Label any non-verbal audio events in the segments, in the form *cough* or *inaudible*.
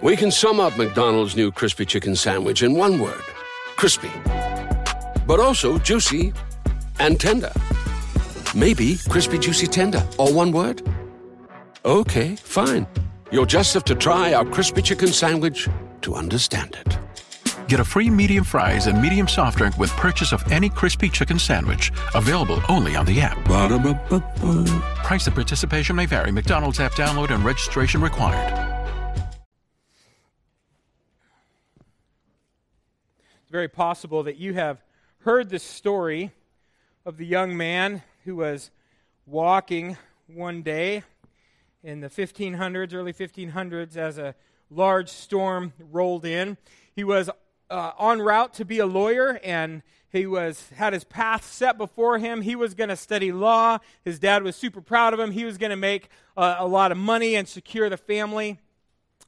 We can sum up McDonald's new crispy chicken sandwich in one word crispy. But also juicy and tender. Maybe crispy, juicy, tender, all one word? Okay, fine. You'll just have to try our crispy chicken sandwich to understand it. Get a free medium fries and medium soft drink with purchase of any crispy chicken sandwich. Available only on the app. Ba-da-ba-ba-ba. Price and participation may vary. McDonald's app download and registration required. It's very possible that you have heard the story of the young man who was walking one day in the 1500s, early 1500s, as a large storm rolled in. He was uh, en route to be a lawyer and he was had his path set before him. He was going to study law. His dad was super proud of him. He was going to make uh, a lot of money and secure the family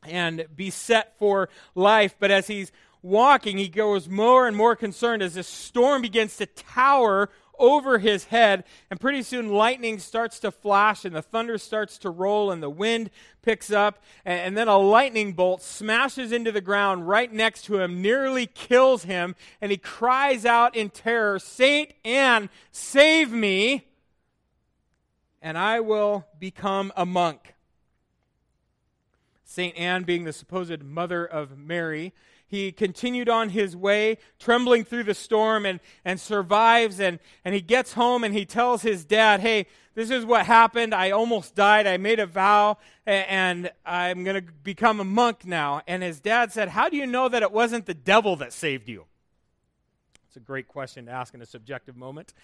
and be set for life. But as he's walking, he grows more and more concerned as this storm begins to tower over his head. And pretty soon, lightning starts to flash, and the thunder starts to roll, and the wind picks up. And, and then a lightning bolt smashes into the ground right next to him, nearly kills him. And he cries out in terror, Saint Anne, save me, and I will become a monk. St. Anne, being the supposed mother of Mary, he continued on his way, trembling through the storm, and, and survives. And, and he gets home and he tells his dad, Hey, this is what happened. I almost died. I made a vow, and I'm going to become a monk now. And his dad said, How do you know that it wasn't the devil that saved you? It's a great question to ask in a subjective moment.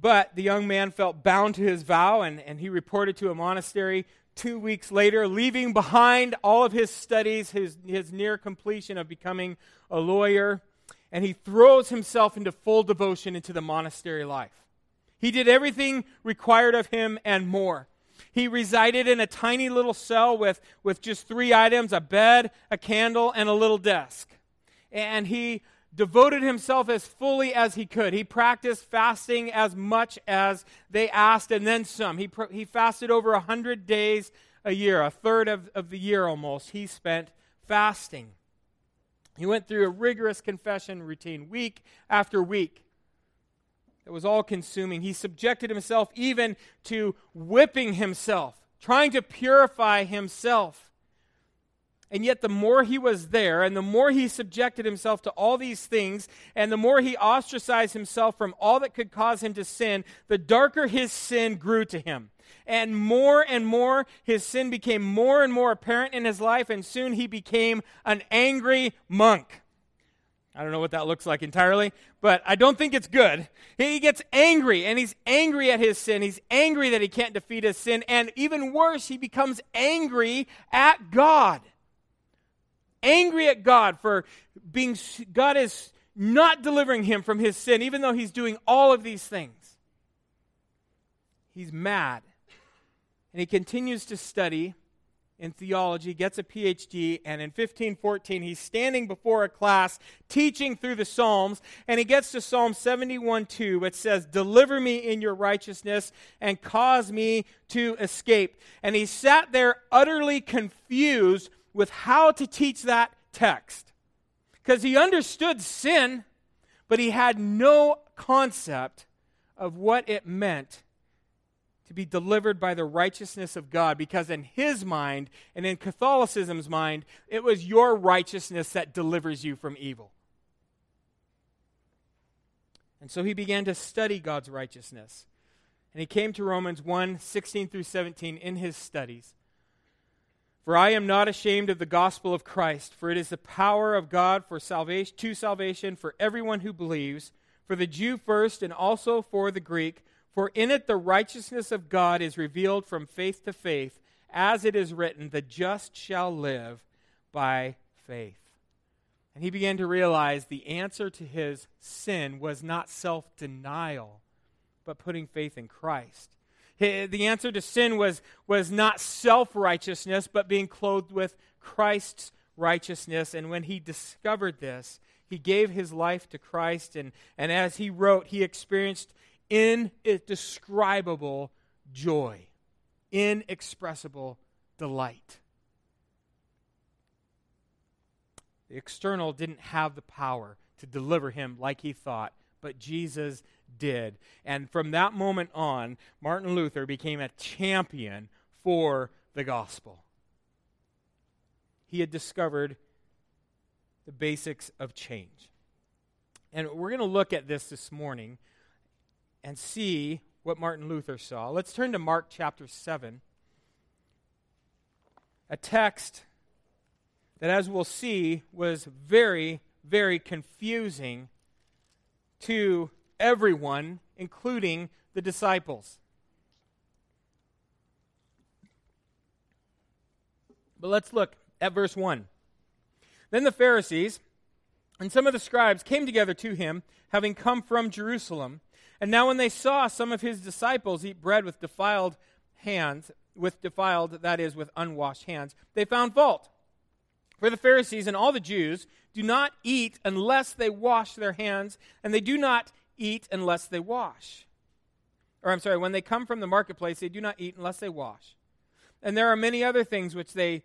But the young man felt bound to his vow, and, and he reported to a monastery two weeks later, leaving behind all of his studies, his, his near completion of becoming a lawyer, and he throws himself into full devotion into the monastery life. He did everything required of him and more. He resided in a tiny little cell with, with just three items a bed, a candle, and a little desk. And he devoted himself as fully as he could. He practiced fasting as much as they asked, and then some. He, he fasted over a 100 days a year, a third of, of the year almost, he spent fasting. He went through a rigorous confession routine week after week. It was all consuming. He subjected himself even to whipping himself, trying to purify himself. And yet, the more he was there, and the more he subjected himself to all these things, and the more he ostracized himself from all that could cause him to sin, the darker his sin grew to him. And more and more, his sin became more and more apparent in his life, and soon he became an angry monk. I don't know what that looks like entirely, but I don't think it's good. He gets angry, and he's angry at his sin. He's angry that he can't defeat his sin, and even worse, he becomes angry at God angry at God for being, God is not delivering him from his sin, even though he's doing all of these things. He's mad. And he continues to study in theology, gets a PhD, and in 1514, he's standing before a class teaching through the Psalms, and he gets to Psalm 71 2, which says, Deliver me in your righteousness and cause me to escape. And he sat there utterly confused with how to teach that text. Because he understood sin, but he had no concept of what it meant to be delivered by the righteousness of God. Because in his mind, and in Catholicism's mind, it was your righteousness that delivers you from evil. And so he began to study God's righteousness. And he came to Romans 1 16 through 17 in his studies. For I am not ashamed of the gospel of Christ, for it is the power of God for salvation to salvation for everyone who believes, for the Jew first and also for the Greek, for in it the righteousness of God is revealed from faith to faith, as it is written, the just shall live by faith. And he began to realize the answer to his sin was not self denial, but putting faith in Christ. The answer to sin was, was not self righteousness, but being clothed with Christ's righteousness. And when he discovered this, he gave his life to Christ. And, and as he wrote, he experienced indescribable joy, inexpressible delight. The external didn't have the power to deliver him like he thought, but Jesus did. And from that moment on, Martin Luther became a champion for the gospel. He had discovered the basics of change. And we're going to look at this this morning and see what Martin Luther saw. Let's turn to Mark chapter 7, a text that, as we'll see, was very, very confusing to everyone, including the disciples. But let's look at verse 1. Then the Pharisees and some of the scribes came together to him, having come from Jerusalem. And now, when they saw some of his disciples eat bread with defiled hands, with defiled, that is, with unwashed hands, they found fault. For the Pharisees and all the Jews do not eat unless they wash their hands, and they do not eat unless they wash. Or, I'm sorry, when they come from the marketplace, they do not eat unless they wash. And there are many other things which they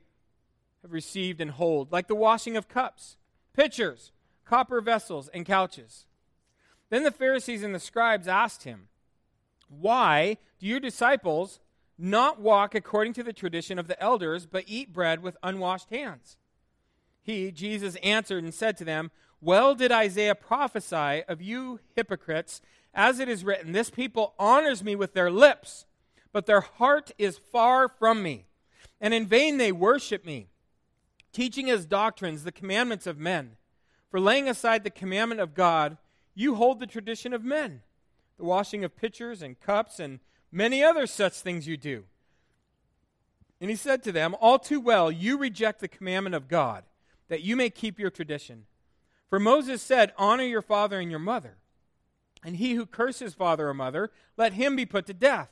have received and hold, like the washing of cups, pitchers, copper vessels, and couches. Then the Pharisees and the scribes asked him, Why do your disciples not walk according to the tradition of the elders, but eat bread with unwashed hands? He, Jesus, answered and said to them, Well did Isaiah prophesy of you hypocrites, as it is written, This people honors me with their lips, but their heart is far from me. And in vain they worship me, teaching as doctrines the commandments of men. For laying aside the commandment of God, you hold the tradition of men, the washing of pitchers and cups, and many other such things you do. And he said to them, All too well, you reject the commandment of God that you may keep your tradition. For Moses said, Honor your father and your mother. And he who curses father or mother, let him be put to death.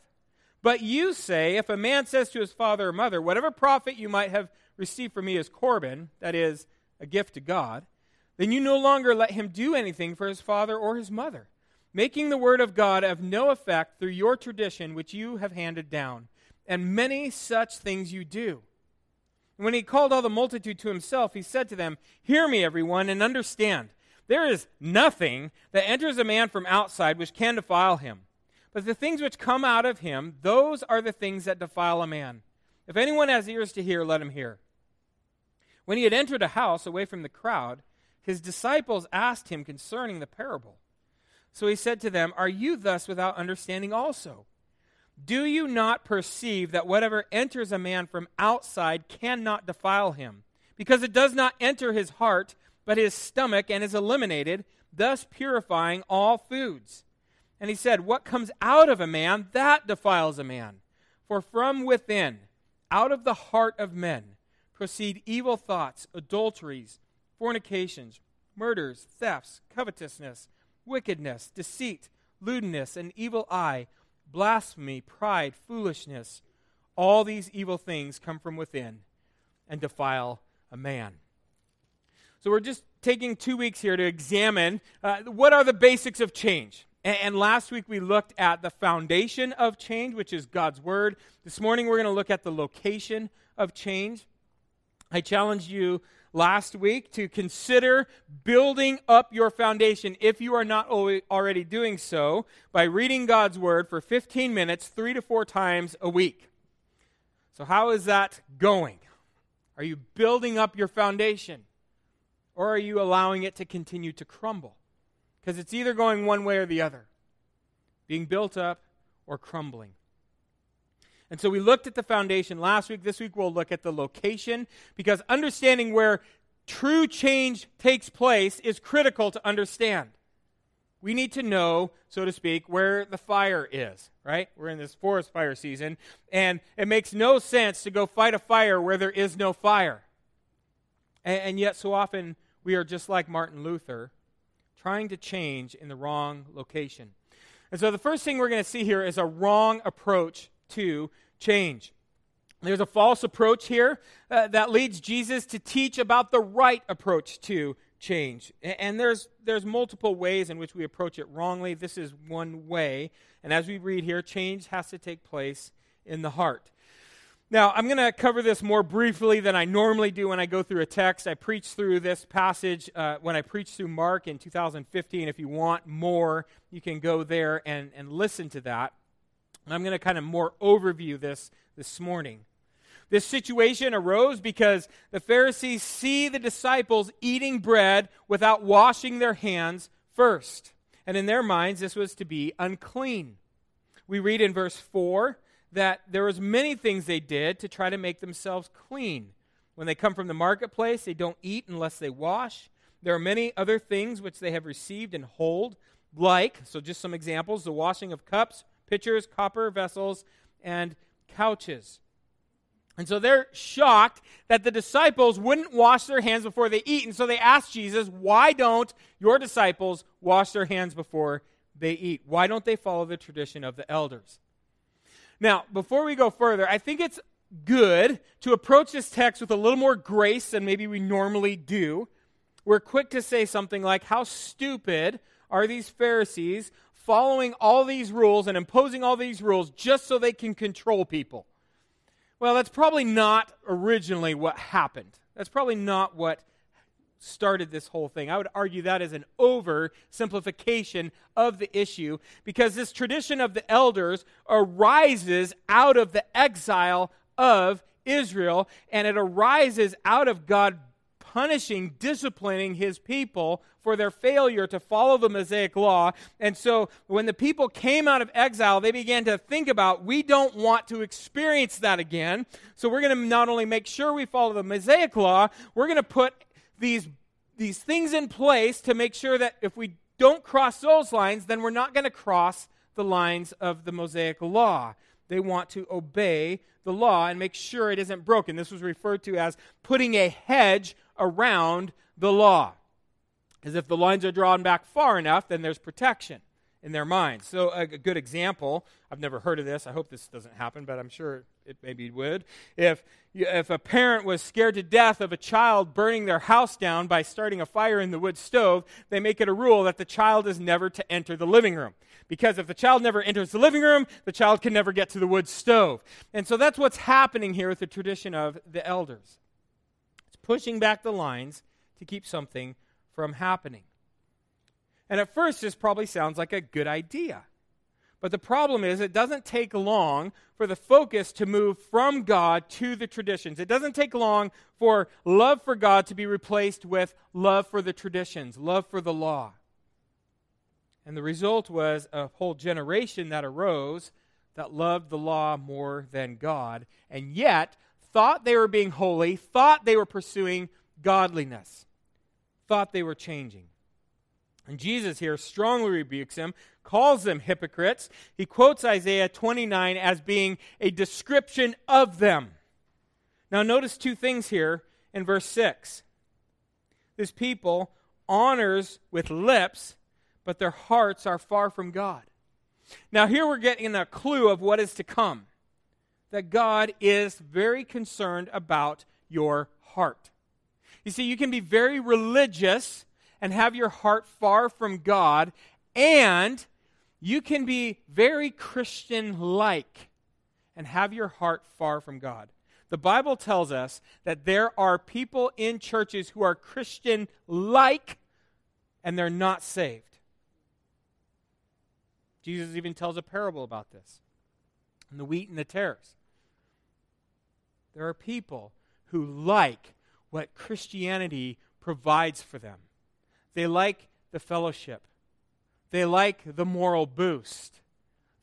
But you say, if a man says to his father or mother, Whatever profit you might have received from me is Corban, that is, a gift to God, then you no longer let him do anything for his father or his mother, making the word of God of no effect through your tradition which you have handed down. And many such things you do. When he called all the multitude to himself, he said to them, Hear me, everyone, and understand. There is nothing that enters a man from outside which can defile him. But the things which come out of him, those are the things that defile a man. If anyone has ears to hear, let him hear. When he had entered a house away from the crowd, his disciples asked him concerning the parable. So he said to them, Are you thus without understanding also? Do you not perceive that whatever enters a man from outside cannot defile him? Because it does not enter his heart, but his stomach, and is eliminated, thus purifying all foods. And he said, What comes out of a man, that defiles a man. For from within, out of the heart of men, proceed evil thoughts, adulteries, fornications, murders, thefts, covetousness, wickedness, deceit, lewdness, an evil eye blasphemy, pride, foolishness. All these evil things come from within and defile a man. So we're just taking two weeks here to examine uh, what are the basics of change. And, and last week we looked at the foundation of change, which is God's Word. This morning we're going to look at the location of change. I challenge you last week to consider building up your foundation if you are not already doing so by reading God's Word for 15 minutes, three to four times a week. So, how is that going? Are you building up your foundation? Or are you allowing it to continue to crumble? Because it's either going one way or the other being built up or crumbling. And so we looked at the foundation last week. This week we'll look at the location because understanding where true change takes place is critical to understand. We need to know, so to speak, where the fire is, right? We're in this forest fire season, and it makes no sense to go fight a fire where there is no fire. And, and yet, so often, we are just like Martin Luther, trying to change in the wrong location. And so, the first thing we're going to see here is a wrong approach to change. There's a false approach here uh, that leads Jesus to teach about the right approach to change. And there's, there's multiple ways in which we approach it wrongly. This is one way. And as we read here, change has to take place in the heart. Now, I'm going to cover this more briefly than I normally do when I go through a text. I preached through this passage uh, when I preached through Mark in 2015. If you want more, you can go there and, and listen to that. I'm going to kind of more overview this this morning. This situation arose because the Pharisees see the disciples eating bread without washing their hands first. And in their minds, this was to be unclean. We read in verse 4 that there was many things they did to try to make themselves clean. When they come from the marketplace, they don't eat unless they wash. There are many other things which they have received and hold, like, so just some examples, the washing of cups, pitchers, copper vessels, and couches. And so they're shocked that the disciples wouldn't wash their hands before they eat. And so they ask Jesus, Why don't your disciples wash their hands before they eat? Why don't they follow the tradition of the elders? Now, before we go further, I think it's good to approach this text with a little more grace than maybe we normally do. We're quick to say something like, How stupid are these Pharisees following all these rules and imposing all these rules just so they can control people? Well, that's probably not originally what happened. That's probably not what started this whole thing. I would argue that is an oversimplification of the issue because this tradition of the elders arises out of the exile of Israel and it arises out of God punishing, disciplining his people for their failure to follow the Mosaic law. And so when the people came out of exile, they began to think about, we don't want to experience that again. So we're going to not only make sure we follow the Mosaic law, we're going to put these, these things in place to make sure that if we don't cross those lines, then we're not going to cross the lines of the Mosaic law. They want to obey the law and make sure it isn't broken. This was referred to as putting a hedge around the law. Because if the lines are drawn back far enough, then there's protection in their minds. So, a, a, good example, I've never heard of this. I hope this doesn't happen, but I'm sure it maybe would. If, if a parent was scared to death of a child burning their house down by starting a fire in the wood stove, they make it a rule that the child is never to enter the living room. Because if the child never enters the living room, the child can never get to the wood stove. And so that's what's happening here with the tradition of the elders pushing back the lines to keep something from happening. And at first, this probably sounds like a good idea. But the problem is, it doesn't take long for the focus to move from God to the traditions. It doesn't take long for love for God to be replaced with love for the traditions, love for the law. And the result was a whole generation that arose that loved the law more than God. And yet, thought they were being holy, thought they were pursuing godliness, thought they were changing. And Jesus here strongly rebukes them, calls them hypocrites. He quotes Isaiah 29 as being a description of them. Now, notice two things here in verse 6. This people honors with lips, but their hearts are far from God. Now, here we're getting a clue of what is to come that God is very concerned about your heart. You see, you can be very religious and have your heart far from God, and you can be very Christian like and have your heart far from God. The Bible tells us that there are people in churches who are Christian like and they're not saved. Jesus even tells a parable about this and the wheat and the tares. There are people who like what Christianity provides for them. They like the fellowship. They like the moral boost.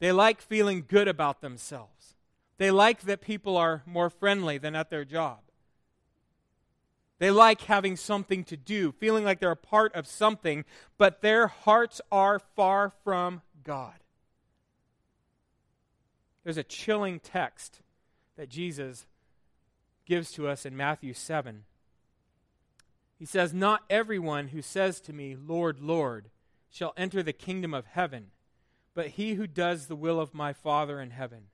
They like feeling good about themselves. They like that people are more friendly than at their job. They like having something to do, feeling like they're a part of something, but their hearts are far from God. There's a chilling text that Jesus gives to us in Matthew 7. He says, Not everyone who says to me, Lord, Lord, shall enter the kingdom of heaven, but he who does the will of my Father in heaven.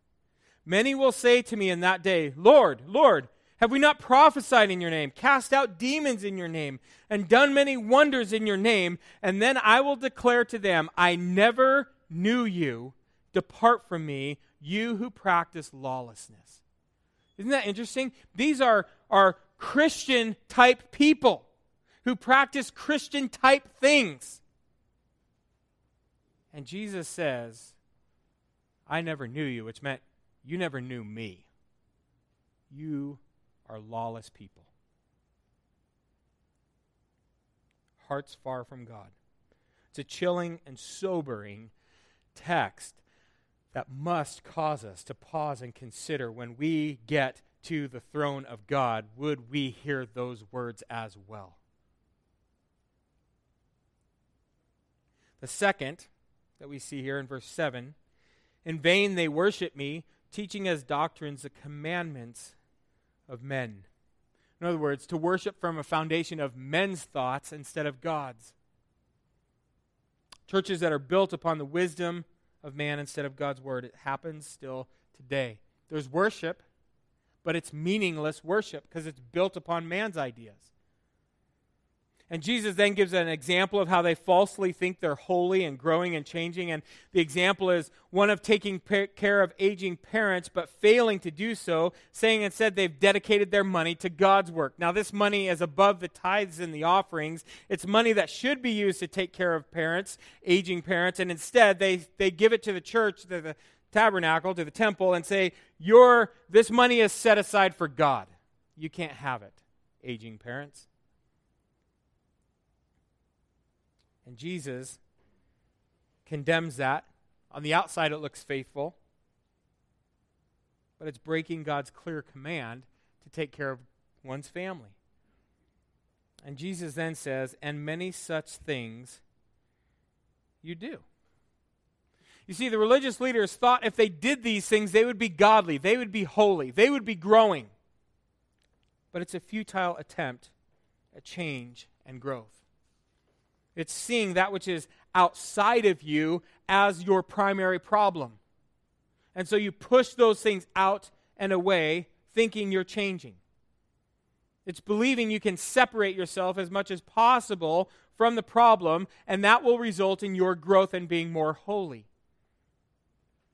Many will say to me in that day, Lord, Lord, have we not prophesied in your name, cast out demons in your name, and done many wonders in your name? And then I will declare to them, I never knew you. Depart from me, you who practice lawlessness. Isn't that interesting? These are, are Christian type people who practice Christian type things. And Jesus says, I never knew you, which meant you never knew me. You are lawless people. Hearts far from God. It's a chilling and sobering text that must cause us to pause and consider when we get to the throne of God, would we hear those words as well? The second that we see here in verse 7 In vain they worship me, teaching as doctrines the commandments of men. In other words, to worship from a foundation of men's thoughts instead of God's. Churches that are built upon the wisdom of man instead of God's word. It happens still today. There's worship, but it's meaningless worship because it's built upon man's ideas. And Jesus then gives an example of how they falsely think they're holy and growing and changing. And the example is one of taking care of aging parents, but failing to do so, saying instead they've dedicated their money to God's work. Now, this money is above the tithes and the offerings. It's money that should be used to take care of parents, aging parents, and instead they, they give it to the church, to the tabernacle, to the temple, and say, Your, This money is set aside for God. You can't have it, aging parents. And Jesus condemns that. On the outside, it looks faithful, but it's breaking God's clear command to take care of one's family. And Jesus then says, and many such things you do. You see, the religious leaders thought if they did these things, they would be godly, they would be holy, they would be growing. But it's a futile attempt at change and growth. It's seeing that which is outside of you as your primary problem. And so you push those things out and away, thinking you're changing. It's believing you can separate yourself as much as possible from the problem, and that will result in your growth and being more holy.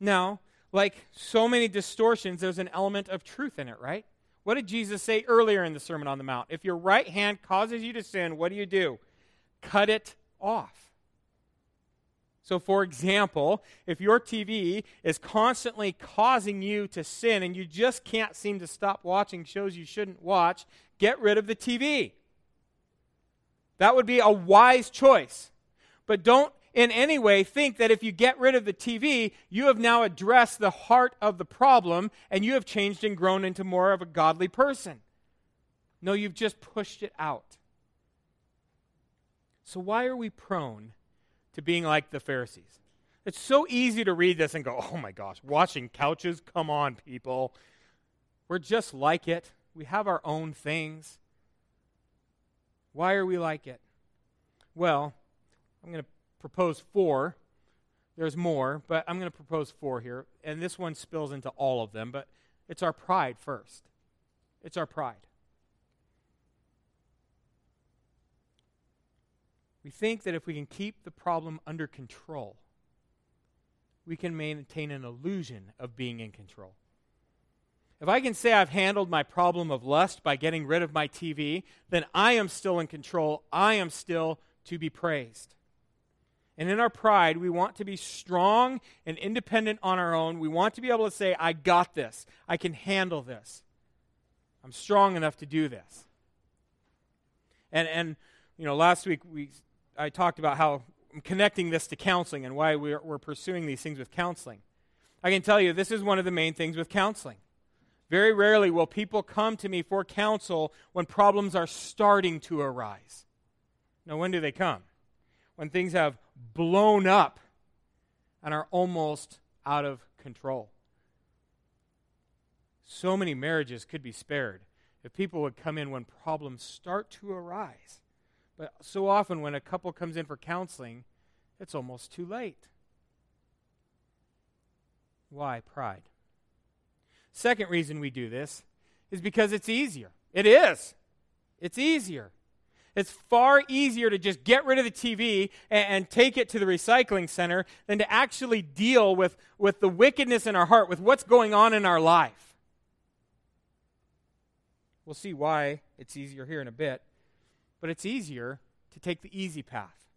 Now, like so many distortions, there's an element of truth in it, right? What did Jesus say earlier in the Sermon on the Mount? If your right hand causes you to sin, what do you do? Cut it off. So, for example, if your TV is constantly causing you to sin and you just can't seem to stop watching shows you shouldn't watch, get rid of the TV. That would be a wise choice. But don't in any way think that if you get rid of the TV, you have now addressed the heart of the problem and you have changed and grown into more of a godly person. No, you've just pushed it out. So, why are we prone to being like the Pharisees? It's so easy to read this and go, oh my gosh, washing couches? Come on, people. We're just like it. We have our own things. Why are we like it? Well, I'm going to propose four. There's more, but I'm going to propose four here. And this one spills into all of them, but it's our pride first. It's our pride. We think that if we can keep the problem under control, we can maintain an illusion of being in control. If I can say I've handled my problem of lust by getting rid of my TV, then I am still in control. I am still to be praised. And in our pride, we want to be strong and independent on our own. We want to be able to say, I got this. I can handle this. I'm strong enough to do this. And, and you know, last week we I talked about how I'm connecting this to counseling and why we're, we're pursuing these things with counseling. I can tell you this is one of the main things with counseling. Very rarely will people come to me for counsel when problems are starting to arise. Now, when do they come? When things have blown up and are almost out of control. So many marriages could be spared if people would come in when problems start to arise. But so often, when a couple comes in for counseling, it's almost too late. Why? Pride. Second reason we do this is because it's easier. It is. It's easier. It's far easier to just get rid of the TV and, and, take it to the recycling center than to actually deal with, with the wickedness in our heart, with what's going on in our life. We'll see why it's easier here in a bit, but it's easier to take the easy path.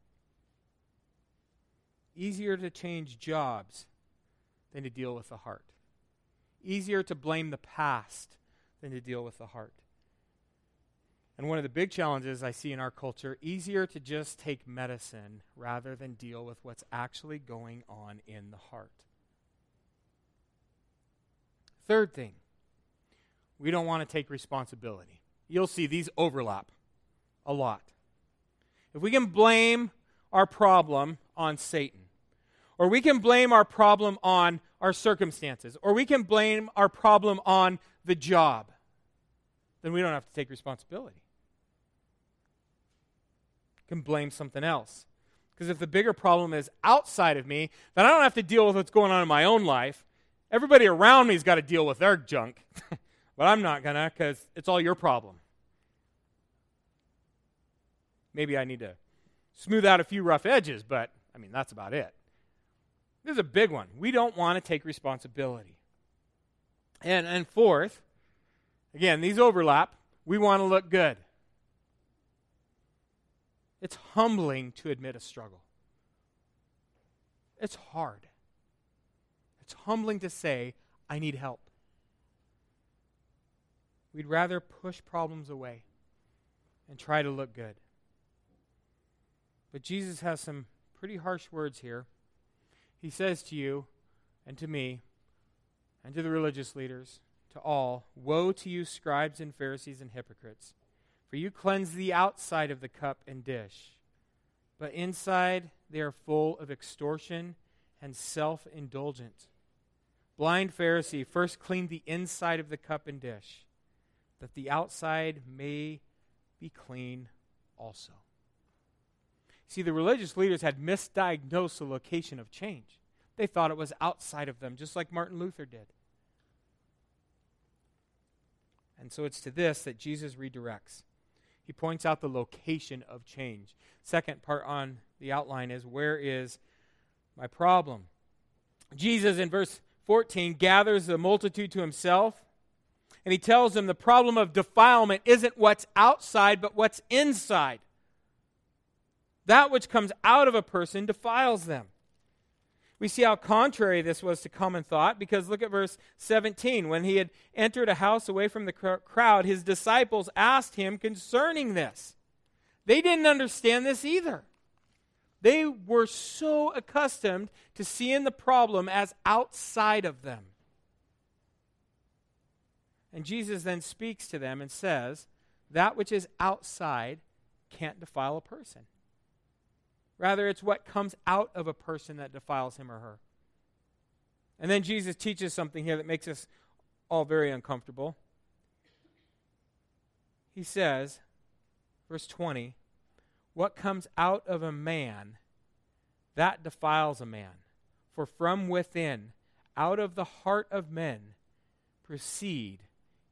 Easier to change jobs than to deal with the heart. Easier to blame the past than to deal with the heart. And one of the big challenges I see in our culture, easier to just take medicine rather than deal with what's actually going on in the heart. Third thing, we don't want to take responsibility. You'll see these overlap a lot. If we can blame our problem on Satan, or we can blame our problem on our circumstances, or we can blame our problem on the job, then we don't have to take responsibility We can blame something else. Because if the bigger problem is outside of me, then I don't have to deal with what's going on in my own life. Everybody around me's got to deal with their junk. *laughs* but I'm not going to because it's all your problem. Maybe I need to smooth out a few rough edges, but I mean, that's about it. This is a big one. We don't want to take responsibility. And, and fourth, again, these overlap. We want to look good. It's humbling to admit a struggle. It's hard. It's humbling to say, I need help. We'd rather push problems away and try to look good. But Jesus has some pretty harsh words here. He says to you and to me and to the religious leaders, to all, Woe to you, scribes and Pharisees and hypocrites! For you cleanse the outside of the cup and dish, but inside they are full of extortion and self indulgence. Blind Pharisee, first clean the inside of the cup and dish, that the outside may be clean also. See, the religious leaders had misdiagnosed the location of change. They thought it was outside of them, just like Martin Luther did. And so it's to this that Jesus redirects he points out the location of change. Second part on the outline is where is my problem? Jesus in verse 14 gathers the multitude to himself and he tells them the problem of defilement isn't what's outside but what's inside. That which comes out of a person defiles them. We see how contrary this was to common thought because look at verse 17. When he had entered a house away from the crowd, his disciples asked him concerning this. They didn't understand this either. They were so accustomed to seeing the problem as outside of them. And Jesus then speaks to them and says, That which is outside can't defile a person. Rather, it's what comes out of a person that defiles him or her. And then Jesus teaches something here that makes us all very uncomfortable. He says, verse 20, What comes out of a man, that defiles a man. For from within, out of the heart of men, proceed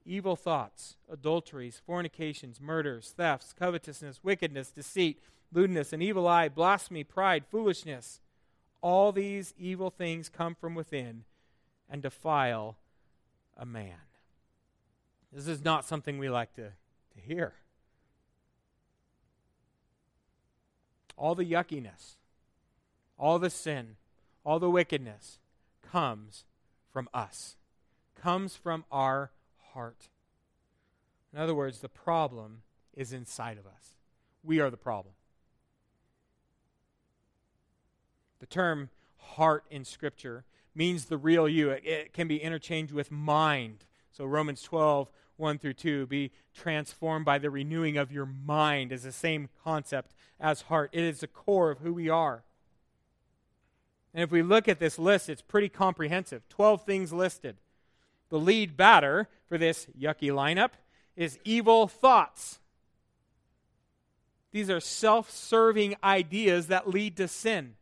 evil thoughts, adulteries, fornications, murders, thefts, covetousness, wickedness, deceit lewdness, an evil eye, blasphemy, pride, foolishness. All these evil things come from within and defile a man. This is not something we like to, to hear. All the yuckiness, all the sin, all the wickedness comes from us, comes from our heart. In other words, the problem is inside of us. We are the problem. The term heart in Scripture means the real you. It, it can be interchanged with mind, So Romans 12, 1 through 2, be transformed by the renewing of your mind is the same concept as heart. It is the core of who we are. And if we look at this list, it's pretty comprehensive 12 things listed. The lead batter for this yucky lineup is evil thoughts. These are self serving ideas that lead to sin.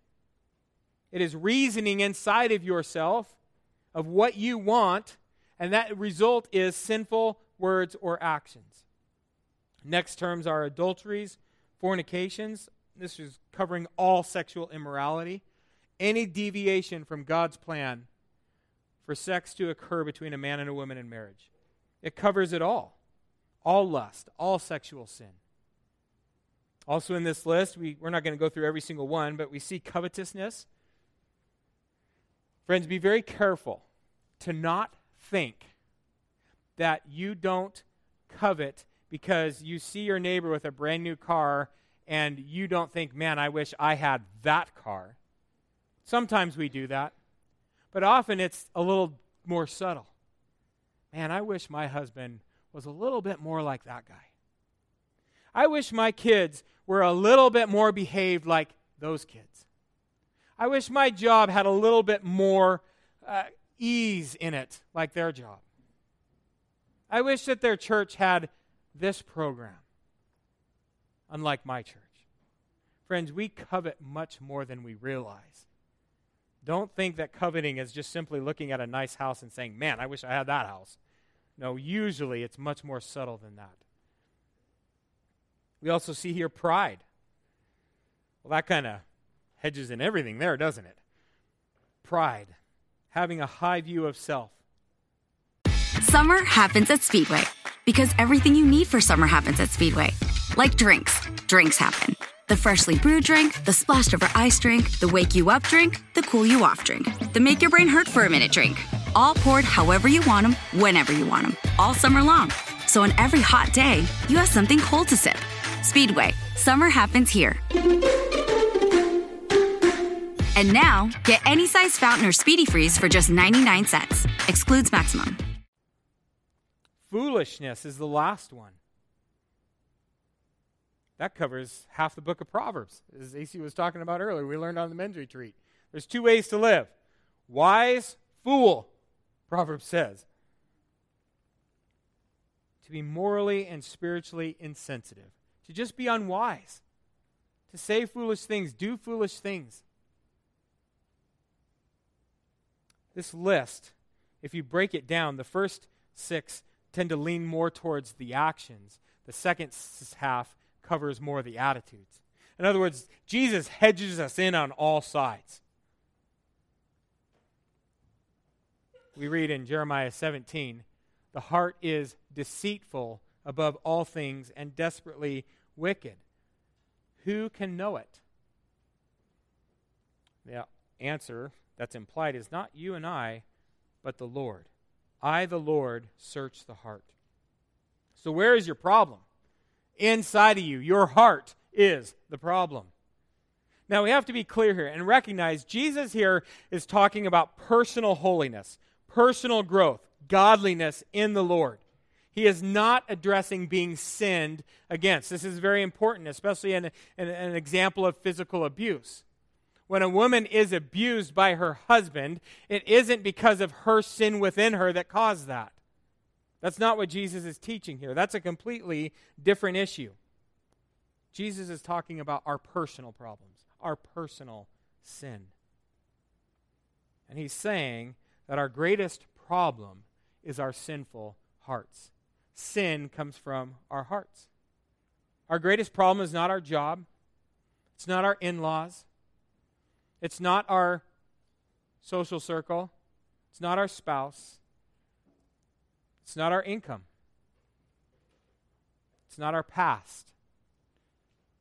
It is reasoning inside of yourself of what you want, and that result is sinful words or actions. Next terms are adulteries, fornications. This is covering all sexual immorality. Any deviation from God's plan for sex to occur between a man and a woman in marriage. It covers it all all lust, all sexual sin. Also, in this list, we, we're not going to go through every single one, but we see covetousness. Friends, be very careful to not think that you don't covet because you see your neighbor with a brand new car and you don't think, man, I wish I had that car. Sometimes we do that, but often it's a little more subtle. Man, I wish my husband was a little bit more like that guy. I wish my kids were a little bit more behaved like those kids. I wish my job had a little bit more uh, ease in it, like their job. I wish that their church had this program, unlike my church. Friends, we covet much more than we realize. Don't think that coveting is just simply looking at a nice house and saying, man, I wish I had that house. No, usually it's much more subtle than that. We also see here pride. Well, that kind of hedges in everything there, doesn't it? Pride, having a high view of self. Summer happens at Speedway because everything you need for summer happens at Speedway. Like drinks, drinks happen. The freshly brewed drink, the splashed over ice drink, the wake you up drink, the cool you off drink, the make your brain hurt for a minute drink. All poured however you want them, whenever you want them, all summer long. So on every hot day, you have something cold to sip. Speedway, summer happens here. And now, get any size fountain or speedy freeze for just 99 cents. Excludes maximum. Foolishness is the last one. That covers half the book of Proverbs, as AC was talking about earlier. We learned on the men's retreat. There's two ways to live wise, fool, Proverbs says. To be morally and spiritually insensitive, to just be unwise, to say foolish things, do foolish things. This list, if you break it down, the first six tend to lean more towards the actions, the second half covers more the attitudes. In other words, Jesus hedges us in on all sides. We read in Jeremiah 17 the heart is deceitful above all things and desperately wicked. Who can know it? The answer that's implied is not you and I, but the Lord. I, the Lord, search the heart. So, where is your problem? inside of you. Your heart is the problem. Now, we have to be clear here and recognize Jesus here is talking about personal holiness, personal growth, godliness in the Lord. He is not addressing being sinned against. This is very important, especially in, in, an example of physical abuse. When a woman is abused by her husband, it isn't because of her sin within her that caused that. That's not what Jesus is teaching here. That's a completely different issue. Jesus is talking about our personal problems, our personal sin. And he's saying that our greatest problem is our sinful hearts. Sin comes from our hearts. Our greatest problem is not our job, it's not our in laws, it's not our social circle, it's not our spouse, it's not our income. It's not our past.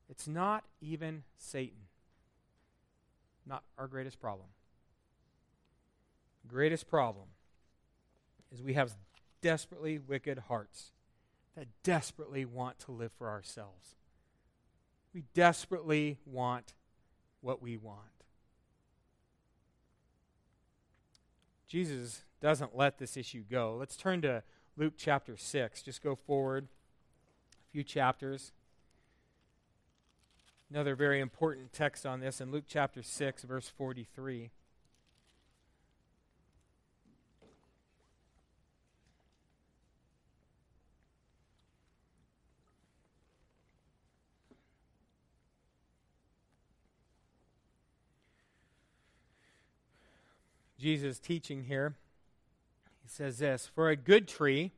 It's not even Satan. Not our greatest problem. The greatest problem is we have desperately wicked hearts that desperately want to live for ourselves. We desperately want what we want. Jesus doesn't let this issue go. Let's turn to Luke chapter 6. Just go forward a few chapters. Another very important text on this in Luke chapter 6, verse 43. Jesus teaching here. He says this For a good tree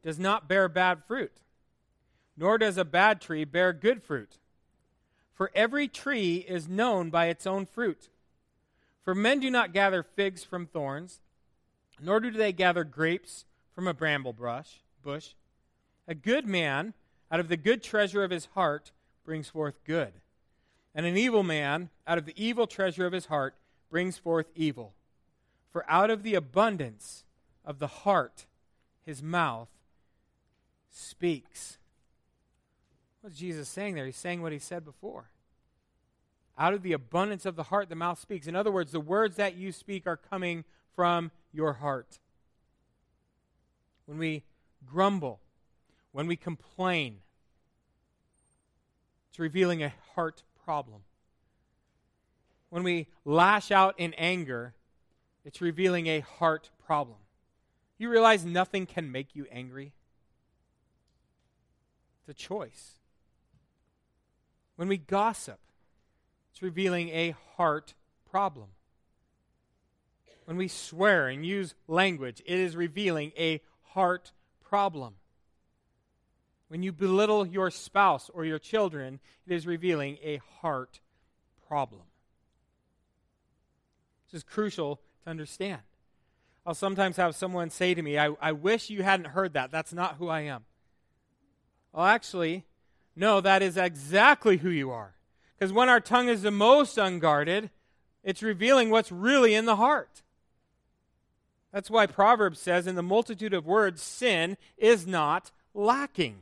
does not bear bad fruit, nor does a bad tree bear good fruit. For every tree is known by its own fruit. For men do not gather figs from thorns, nor do they gather grapes from a bramble brush, bush. A good man out of the good treasure of his heart brings forth good, and an evil man out of the evil treasure of his heart brings forth evil. For out of the abundance of the heart, his mouth speaks. What's Jesus saying there? He's saying what he said before. Out of the abundance of the heart, the mouth speaks. In other words, the words that you speak are coming from your heart. When we grumble, when we complain, it's revealing a heart problem. When we lash out in anger, it's revealing a heart problem. You realize nothing can make you angry? It's a choice. When we gossip, it's revealing a heart problem. When we swear and use language, it is revealing a heart problem. When you belittle your spouse or your children, it is revealing a heart problem. This is crucial to understand. I'll sometimes have someone say to me, I, I wish you hadn't heard that. That's not who I am. Well, actually, no, that is exactly who you are. Because when our tongue is the most unguarded, it's revealing what's really in the heart. That's why Proverbs says, in the multitude of words, sin is not lacking.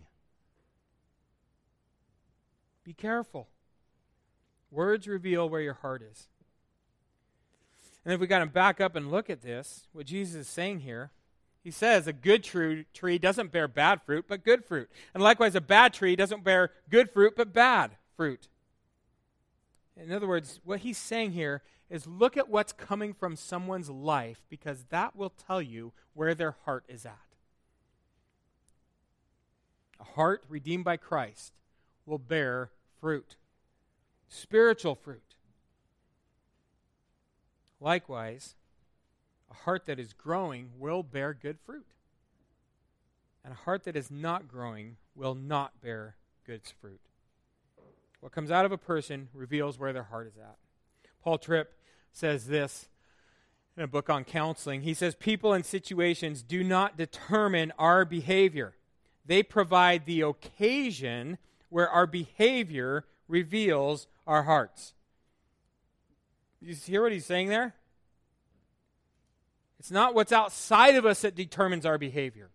Be careful. Words reveal where your heart is. And if we got to back up and look at this, what Jesus is saying here, he says a good tree, tree doesn't bear bad fruit, but good fruit. And likewise, a bad tree doesn't bear good fruit, but bad fruit. In other words, what he's saying here is look at what's coming from someone's life because that will tell you where their heart is at. A heart redeemed by Christ will bear fruit, spiritual fruit. Likewise, a heart that is growing will bear good fruit. And a heart that is not growing will not bear good fruit. What comes out of a person reveals where their heart is at. Paul Tripp says this in a book on counseling. He says, People and situations do not determine our behavior, they provide the occasion where our behavior reveals our hearts. You hear what he's saying there? It's not what's outside of us that determines our behavior.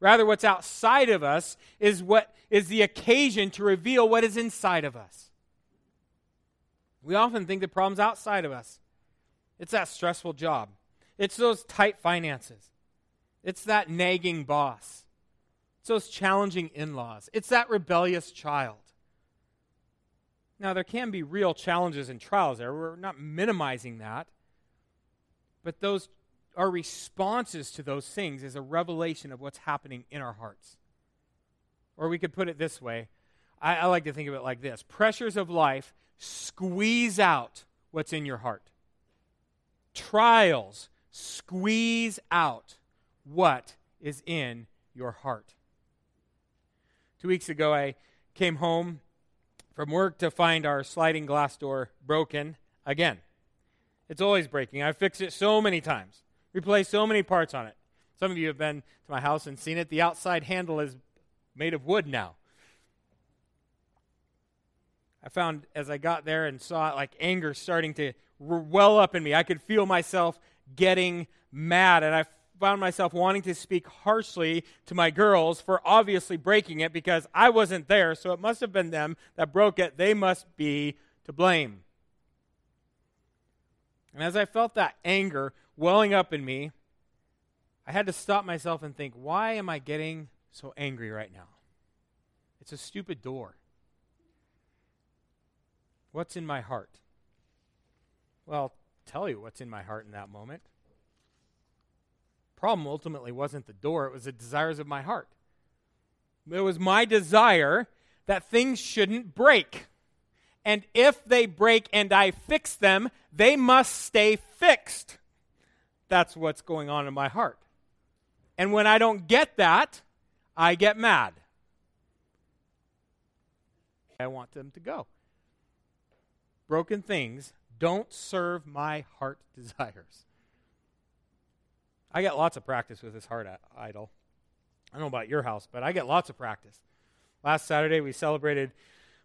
Rather, what's outside of us is what is the occasion to reveal what is inside of us. We often think the problem's outside of us. It's that stressful job. It's those tight finances. It's that nagging boss. It's those challenging in laws. It's that rebellious child. Now, there can be real challenges and trials there. We're not minimizing that. But those our responses to those things is a revelation of what's happening in our hearts. Or we could put it this way I, I, like to think of it like this pressures of life squeeze out what's in your heart, trials squeeze out what is in your heart. Two weeks ago, I came home from work to find our sliding glass door broken again. It's always breaking. I've fixed it so many times, replaced so many parts on it. Some of you have been to my house and seen it. The outside handle is made of wood now. I found as I got there and saw it, like anger starting to well up in me. I could feel myself getting mad, and I found myself wanting to speak harshly to my girls for obviously breaking it because I wasn't there, so it must have been them that broke it. They must be to blame. And as I felt that anger welling up in me, I had to stop myself and think, why am I getting so angry right now? It's a stupid door. What's in my heart? Well, I'll tell you what's in my heart in that moment. Problem ultimately wasn't the door, it was the desires of my heart. It was my desire that things shouldn't break. And if they break and I fix them, they must stay fixed. That's what's going on in my heart. And when I don't get that, I get mad. I want them to go. Broken things don't serve my heart *laughs* desires. I get lots of practice with this heart idol. I don't know about your house, but I get lots of practice. Last Saturday, we celebrated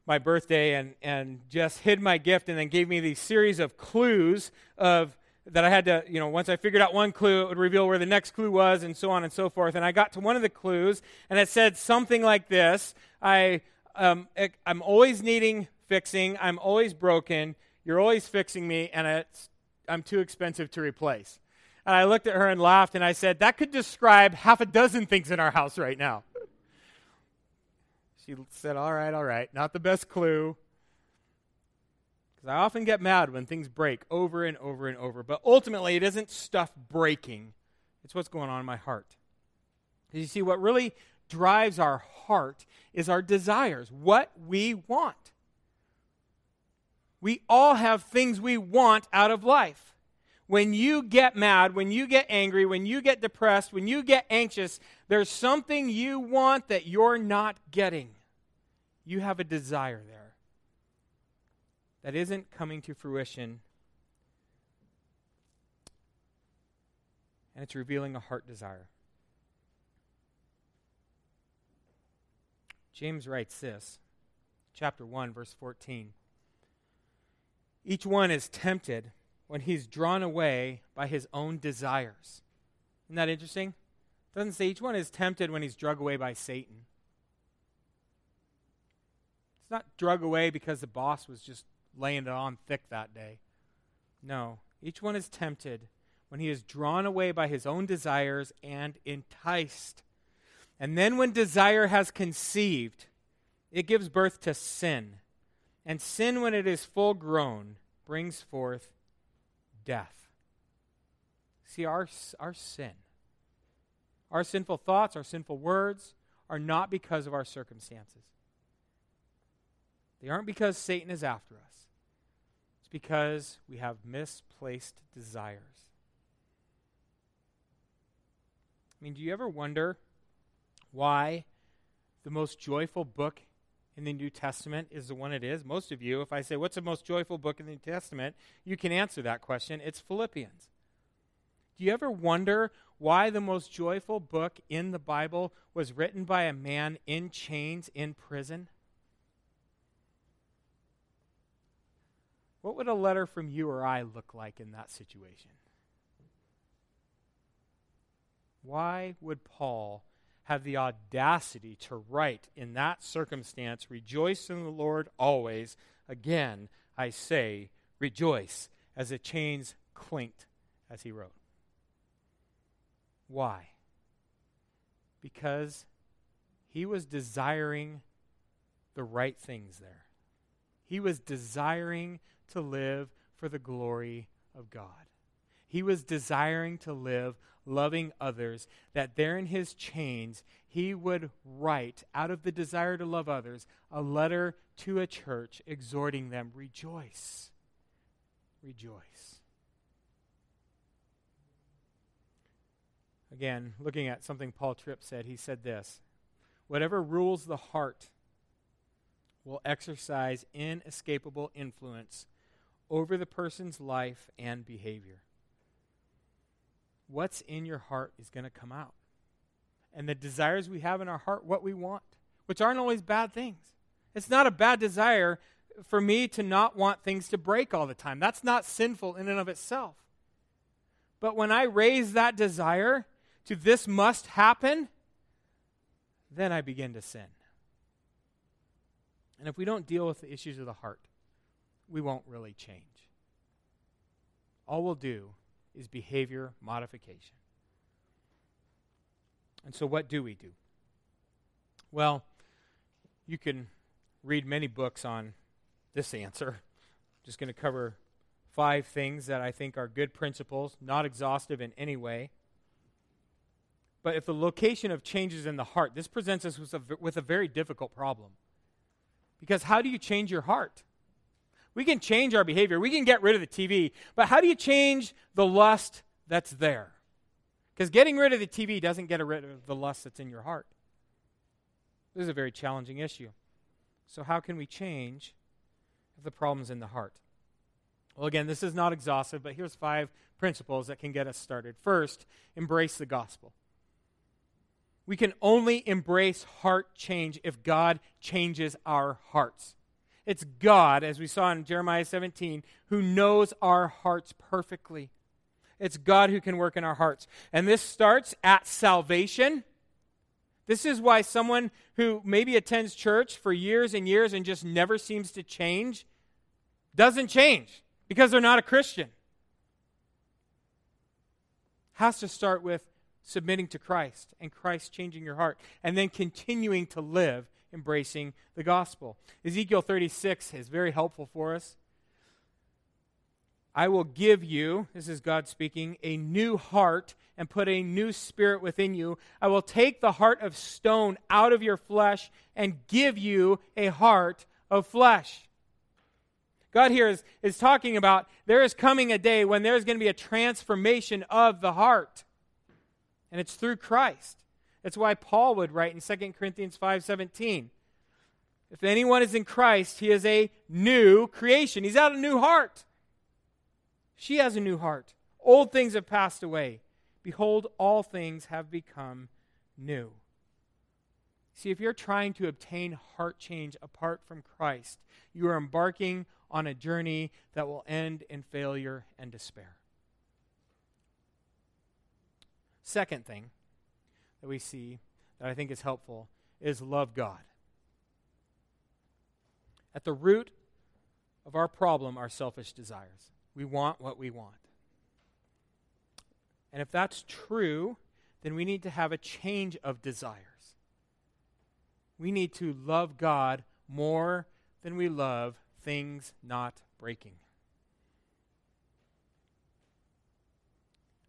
my birthday and, and just hid my gift and then gave me these series of clues of that I had to, you know, once I figured out one clue, it would reveal where the next clue was and so on and so forth. And I got to one of the clues and it said something like this I, um, I'm always needing fixing, I'm always broken, you're always fixing me, and I'm too expensive to replace. And I looked at her and laughed and I said, That could describe half a dozen things in our house right now. She said, All right, all right. Not the best clue. Because I often get mad when things break over and over and over. But ultimately, it isn't stuff breaking, it's what's going on in my heart. Because you see, what really drives our heart is our desires, what we want. We all have things we want out of life. When you get mad, when you get angry, when you get depressed, when you get anxious, there's something you want that you're not getting. You have a desire there that isn't coming to fruition. And it's revealing a heart desire. James writes this, chapter 1, verse 14. Each one is tempted when he's drawn away by his own desires. Isn't that interesting? It doesn't say each one is tempted when he's drug away by Satan. It's not drug away because the boss was just laying it on thick that day. No, each one is tempted when he is drawn away by his own desires and enticed. And then when desire has conceived, it gives birth to sin. And sin, when it is full grown, brings forth death. See, our, our sin, our sinful thoughts, our sinful words are not because of our circumstances. They aren't because Satan is after us. It's because we have misplaced desires. I mean, do you ever wonder why the most joyful book in the New Testament is the one it is? Most of you, if I say, What's the most joyful book in the New Testament? you can answer that question. It's Philippians. Do you ever wonder why the most joyful book in the Bible was written by a man in chains in prison? What would a letter from you or I look like in that situation? Why would Paul have the audacity to write in that circumstance, Rejoice in the Lord always. Again, I say, rejoice, as the chains clinked as he wrote. Why? Because he was desiring the right things there. He was desiring to live for the glory of God. He was desiring to live loving others, that there in his chains he would write, out of the desire to love others, a letter to a church exhorting them rejoice. Rejoice. Again, looking at something Paul Tripp said, he said this Whatever rules the heart will exercise inescapable influence over the person's life and behavior what's in your heart is going to come out. And the desires we have in our heart, what we want, which aren't always bad things. It's not a bad desire for me to not want things to break all the time. That's not sinful in and of itself. But when I raise that desire to this must happen, then I begin to sin. And if we don't deal with the issues of the heart, we won't really change. All we'll do is behavior modification. And so, what do we do? Well, you can read many books on this answer. I'm *laughs* just going to cover five things that I think are good principles, not exhaustive in any way. But if the location of changes in the heart, this presents us with a, with a very difficult problem. Because how do you change your heart? We can change our behavior, we can get rid of the TV, but how do you change the lust that's there? Because getting rid of the TV doesn't get rid of the lust that's in your heart. This is a very challenging issue. So, how can we change if the problem's in the heart? Well, again, this is not exhaustive, but here's five principles that can get us started. First, embrace the gospel. We can only embrace heart change if God changes our hearts. It's God, as we saw in Jeremiah 17, who knows our hearts perfectly. It's God who can work in our hearts. And this starts at salvation. This is why someone who maybe attends church for years and years and just never seems to change doesn't change because they're not a Christian. Has to start with submitting to Christ and Christ changing your heart and then continuing to live embracing the gospel. Ezekiel 36 is very helpful for us. I will give you, this is God speaking, a new heart and put a new spirit within you. I will take the heart of stone out of your flesh and give you a heart of flesh. God here is, is talking about there is coming a day when there's going to be a transformation of the heart. And it's through Christ. That's why Paul would write in 2 Corinthians 5:17, if anyone is in Christ, he is a new creation. He's out a new heart. She has a new heart. Old things have passed away. Behold, all things have become new. See, if you're trying to obtain heart change apart from Christ, you are embarking on a journey that will end in failure and despair. Second thing that we see that I think is helpful is love God. At the root of our problem are selfish desires. We want what we want. And if that's true, then we need to have a change of desires. We need to love God more than we love things not breaking.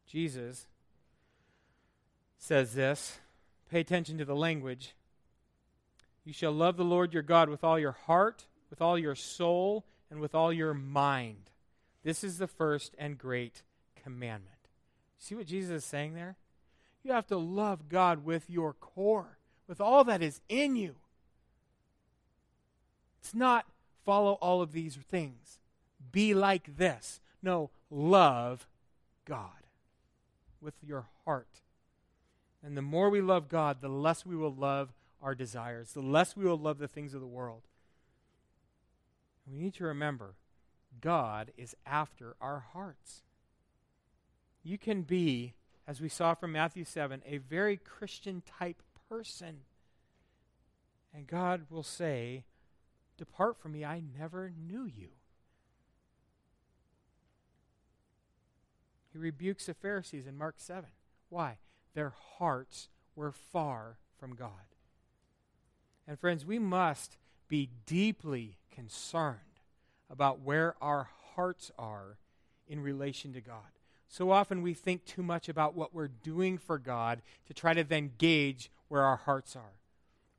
Jesus says this. Pay attention to the language. You shall love the Lord your God with all your heart, with all your soul, and with all your mind. This is the first and great commandment. See what Jesus is saying there? You have to love God with your core, with all that is in you. It's not follow all of these things, be like this. No, love God with your heart. And the more we love God, the less we will love our desires, the less we will love the things of the world. We need to remember God is after our hearts. You can be, as we saw from Matthew 7, a very Christian type person. And God will say, Depart from me, I never knew you. He rebukes the Pharisees in Mark 7. Why? Their hearts were far from God. And friends, we must be deeply concerned about where our hearts are in relation to God. So often we think too much about what we're doing for God to try to then gauge where our hearts are.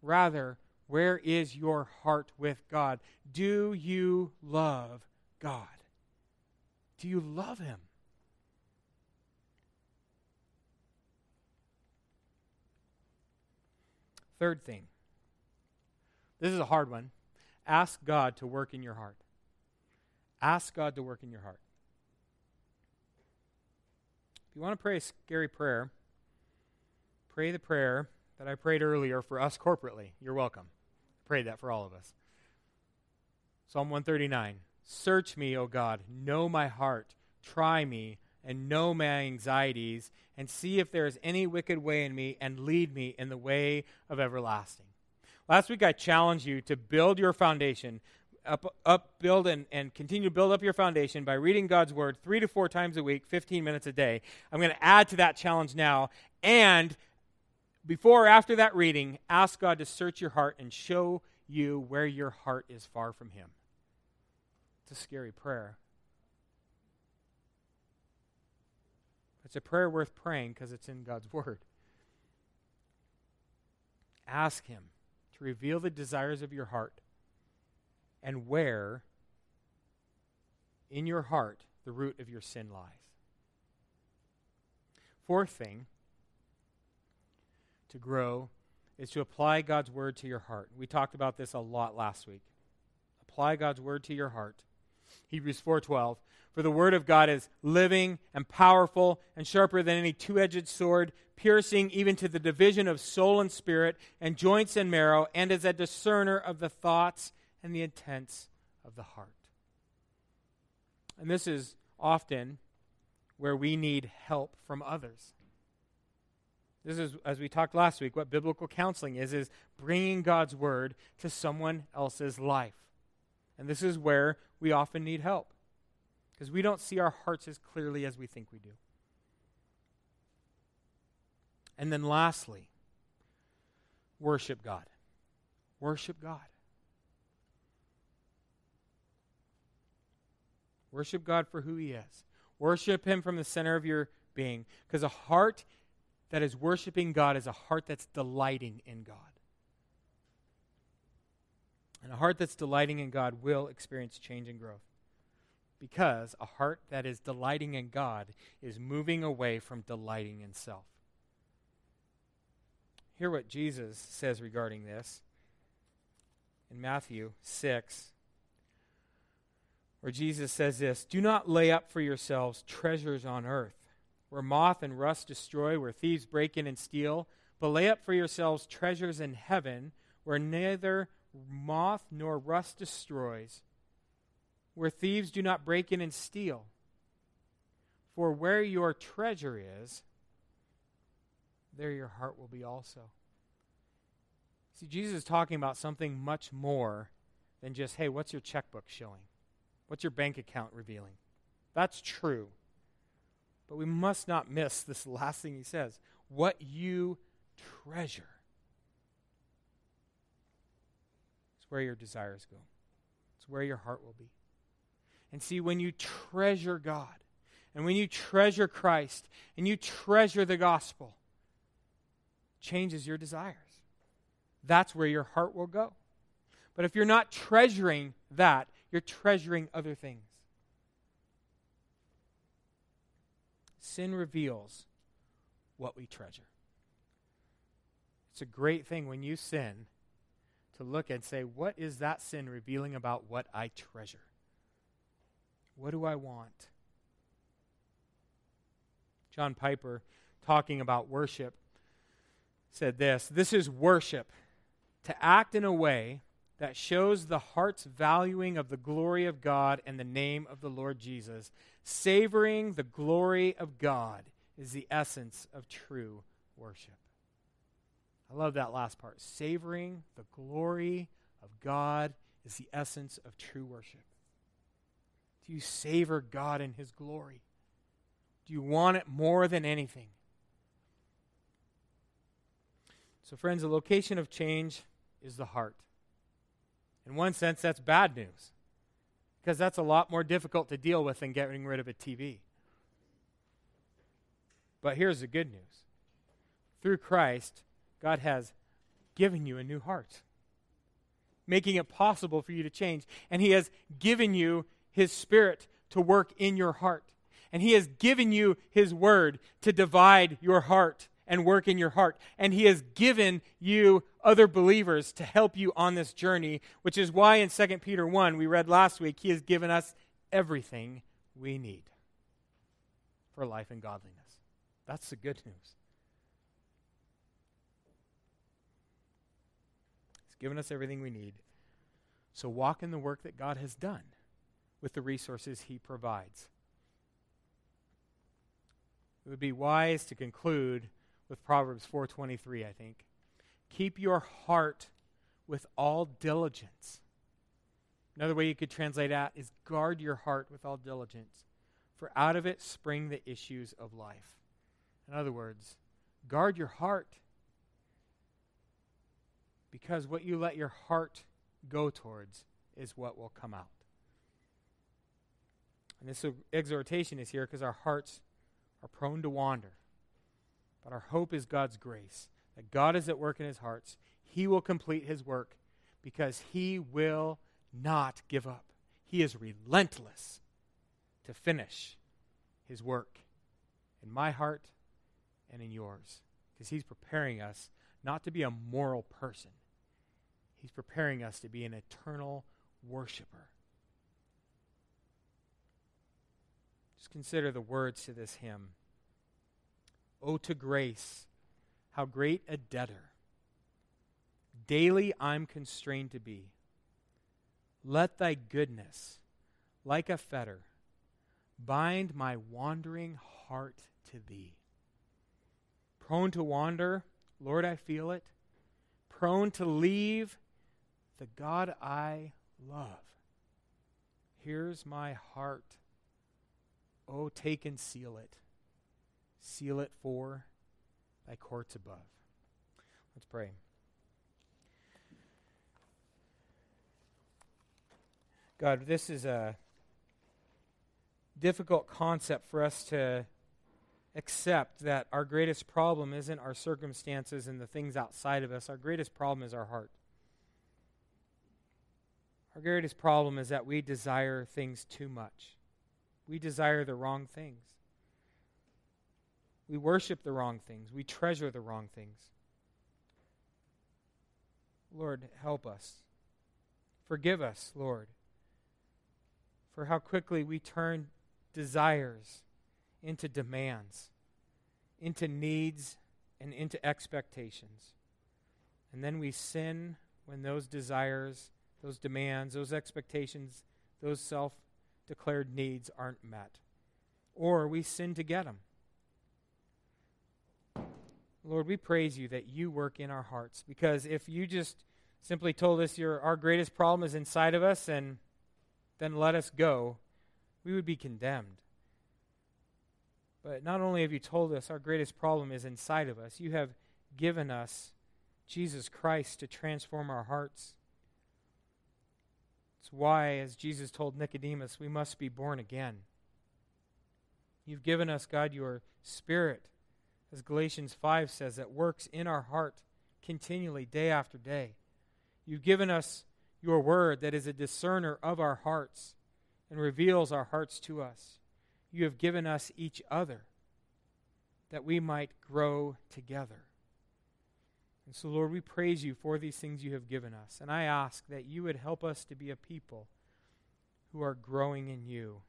Rather, where is your heart with God? Do you love God? Do you love Him? Third thing. This is a hard one. Ask God to work in your heart. Ask God to work in your heart. If you want to pray a scary prayer, pray the prayer that I prayed earlier for us corporately. You're welcome. I prayed that for all of us. Psalm 139 Search me, O God, know my heart, try me, and know my anxieties, and see if there is any wicked way in me, and lead me in the way of everlasting. Last week I challenged you to build your foundation up, up build and, and continue to build up your foundation by reading God's Word three to four times a week, 15 minutes a day. I'm going to add to that challenge now. And before or after that reading, ask God to search your heart and show you where your heart is far from Him. It's a scary prayer. It's a prayer worth praying because it's in God's Word. Ask Him to reveal the desires of your heart and where in your heart the root of your sin lies. Fourth thing to grow is to apply God's word to your heart. We talked about this a lot last week. Apply God's word to your heart. Hebrews 4:12 For the word of God is living and powerful and sharper than any two-edged sword, piercing even to the division of soul and spirit and joints and marrow, and is a discerner of the thoughts and the intents of the heart. And this is often where we need help from others. This is, as we talked last week, what biblical counseling is, is bringing God's word to someone else's life. And this is where we often need help because we don't see our hearts as clearly as we think we do. And then lastly, worship God. Worship God. Worship God for who He is. Worship Him from the center of your being. Because a heart that is worshiping God is a heart that's delighting in God. And a heart that's delighting in God will experience change and growth. Because a heart that is delighting in God is moving away from delighting in self. Hear what Jesus says regarding this in Matthew 6, where Jesus says this Do not lay up for yourselves treasures on earth, where moth and rust destroy, where thieves break in and steal, but lay up for yourselves treasures in heaven, where neither moth nor rust destroys, where thieves do not break in and steal. For where your treasure is, there your heart will be also. See, Jesus is talking about something much more than just, hey, what's your checkbook showing? What's your bank account revealing? That's true. But we must not miss this *laughs* last thing he says what you treasure. is where your desires go, it's where your heart will be. And see, when you treasure God, and when you treasure Christ, and you treasure the gospel, changes your desires. That's where your heart will go. But if you're not treasuring that, you're treasuring other things. Sin reveals what we treasure. It's a great thing when you sin to look and say, what is that sin revealing about what I treasure? What do I want? John Piper, talking about worship, said this This is worship to act in a way that shows the heart's valuing of the glory of God and the name of the Lord Jesus. Savoring the glory of God is the essence of true worship. I love that last part. Savoring the glory of God is the essence of true worship. You savor God in His glory? Do you want it more than anything? So, friends, the location of change is the heart. In one sense, that's bad news because that's a lot more difficult to deal with than getting rid of a TV. But here's the good news through Christ, God has given you a new heart, making it possible for you to change. And He has given you His Spirit to work in your heart. And He has given you His Word to divide your heart and work in your heart. And He has given you other believers to help you on this journey, which is why in 2 Peter 1, we read last week, He has given us everything we need for life and godliness. That's the good news. He's given us everything we need. So walk in the work that God has done with the resources He provides. It would be wise to conclude with Proverbs 4:23, I think. Keep your heart with all diligence. Another way you could translate that is guard your heart with all diligence, for out of it spring the issues of life. In other words, guard your heart because what you let your heart go towards is what will come out. And this exhortation is here because our hearts are prone to wander. But our hope is God's grace, that God is at work in his hearts. He will complete his work because he will not give up. He is relentless to finish his work in my heart and in yours because he's preparing us not to be a moral person, he's preparing us to be an eternal worshiper. Consider the words to this hymn. Oh, to grace, how great a debtor. Daily I'm constrained to be. Let thy goodness, like a fetter, bind my wandering heart to thee. Prone to wander, Lord, I feel it. Prone to leave the God I love. Here's my heart. Oh, take and seal it. Seal it for thy courts above. Let's pray. God, this is a difficult concept for us to accept that our greatest problem isn't our circumstances and the things outside of us. Our greatest problem is our heart. Our greatest problem is that we desire things too much. We desire the wrong things. We worship the wrong things. We treasure the wrong things. Lord, help us. Forgive us, Lord for how quickly we turn desires into demands, into needs, and into expectations. And then we sin when those desires, those demands, those expectations, those self declared needs aren't met. Or we sin to get them. Lord, we praise you that you work in our hearts because if you just simply told us your, our greatest problem is inside of us and then let us go, we would be condemned. But not only have you told us our greatest problem is inside of us, you have given us Jesus Christ to transform our hearts. It's why, as Jesus told Nicodemus, we must be born again. You've given us, God, your Spirit, as Galatians 5 says, that works in our heart continually, day after day. You've given us your word that is a discerner of our hearts and reveals our hearts to us. You have given us each other that we might grow together. And so, Lord, we praise you for these things you have given us. And I ask that you would help us to be a people who are growing in you,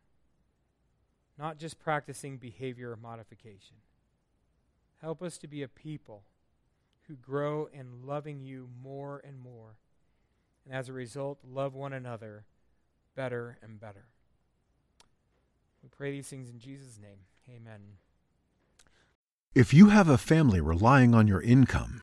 not just practicing behavior modification. Help us to be a people who grow in loving you more and more and as a result, love one another better and better. We pray these things in Jesus' name. Amen. If you have a family relying on your income,